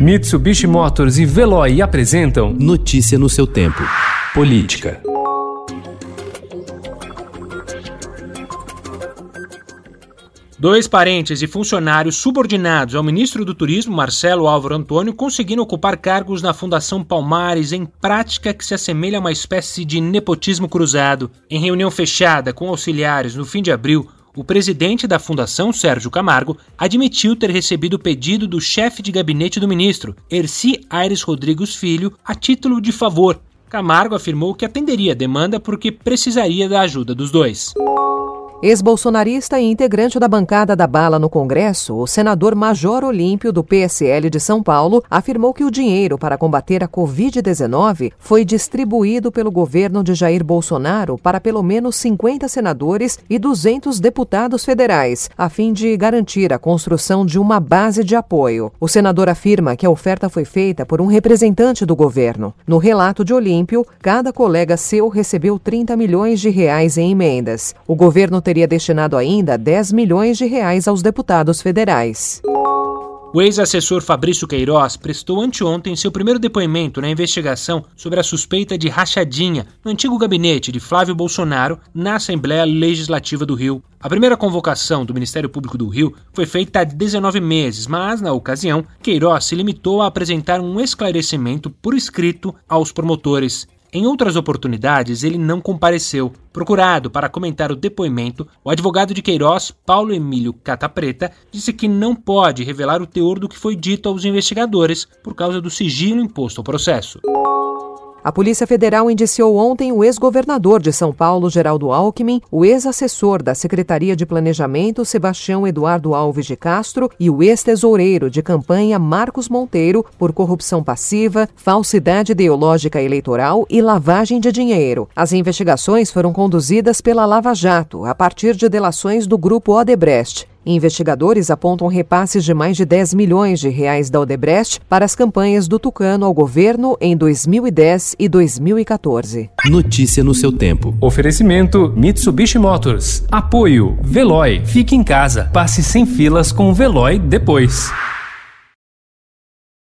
Mitsubishi Motors e Veloy apresentam Notícia no seu tempo. Política. Dois parentes e funcionários subordinados ao ministro do Turismo, Marcelo Álvaro Antônio, conseguiram ocupar cargos na Fundação Palmares em prática que se assemelha a uma espécie de nepotismo cruzado. Em reunião fechada com auxiliares no fim de abril, o presidente da fundação, Sérgio Camargo, admitiu ter recebido o pedido do chefe de gabinete do ministro, Erci Aires Rodrigues Filho, a título de favor. Camargo afirmou que atenderia a demanda porque precisaria da ajuda dos dois. Ex-bolsonarista e integrante da bancada da bala no Congresso, o senador Major Olímpio, do PSL de São Paulo, afirmou que o dinheiro para combater a Covid-19 foi distribuído pelo governo de Jair Bolsonaro para pelo menos 50 senadores e 200 deputados federais, a fim de garantir a construção de uma base de apoio. O senador afirma que a oferta foi feita por um representante do governo. No relato de Olímpio, cada colega seu recebeu 30 milhões de reais em emendas. O governo teria destinado ainda 10 milhões de reais aos deputados federais. O ex-assessor Fabrício Queiroz prestou anteontem seu primeiro depoimento na investigação sobre a suspeita de rachadinha no antigo gabinete de Flávio Bolsonaro na Assembleia Legislativa do Rio. A primeira convocação do Ministério Público do Rio foi feita há 19 meses, mas, na ocasião, Queiroz se limitou a apresentar um esclarecimento por escrito aos promotores. Em outras oportunidades, ele não compareceu. Procurado para comentar o depoimento, o advogado de Queiroz, Paulo Emílio Catapreta, disse que não pode revelar o teor do que foi dito aos investigadores por causa do sigilo imposto ao processo. A Polícia Federal indiciou ontem o ex-governador de São Paulo, Geraldo Alckmin, o ex-assessor da Secretaria de Planejamento, Sebastião Eduardo Alves de Castro, e o ex-tesoureiro de campanha, Marcos Monteiro, por corrupção passiva, falsidade ideológica eleitoral e lavagem de dinheiro. As investigações foram conduzidas pela Lava Jato, a partir de delações do grupo Odebrecht. Investigadores apontam repasses de mais de 10 milhões de reais da Odebrecht para as campanhas do Tucano ao governo em 2010 e 2014. Notícia no seu tempo. Oferecimento Mitsubishi Motors. Apoio Veloy. Fique em casa. Passe sem filas com o Veloy depois.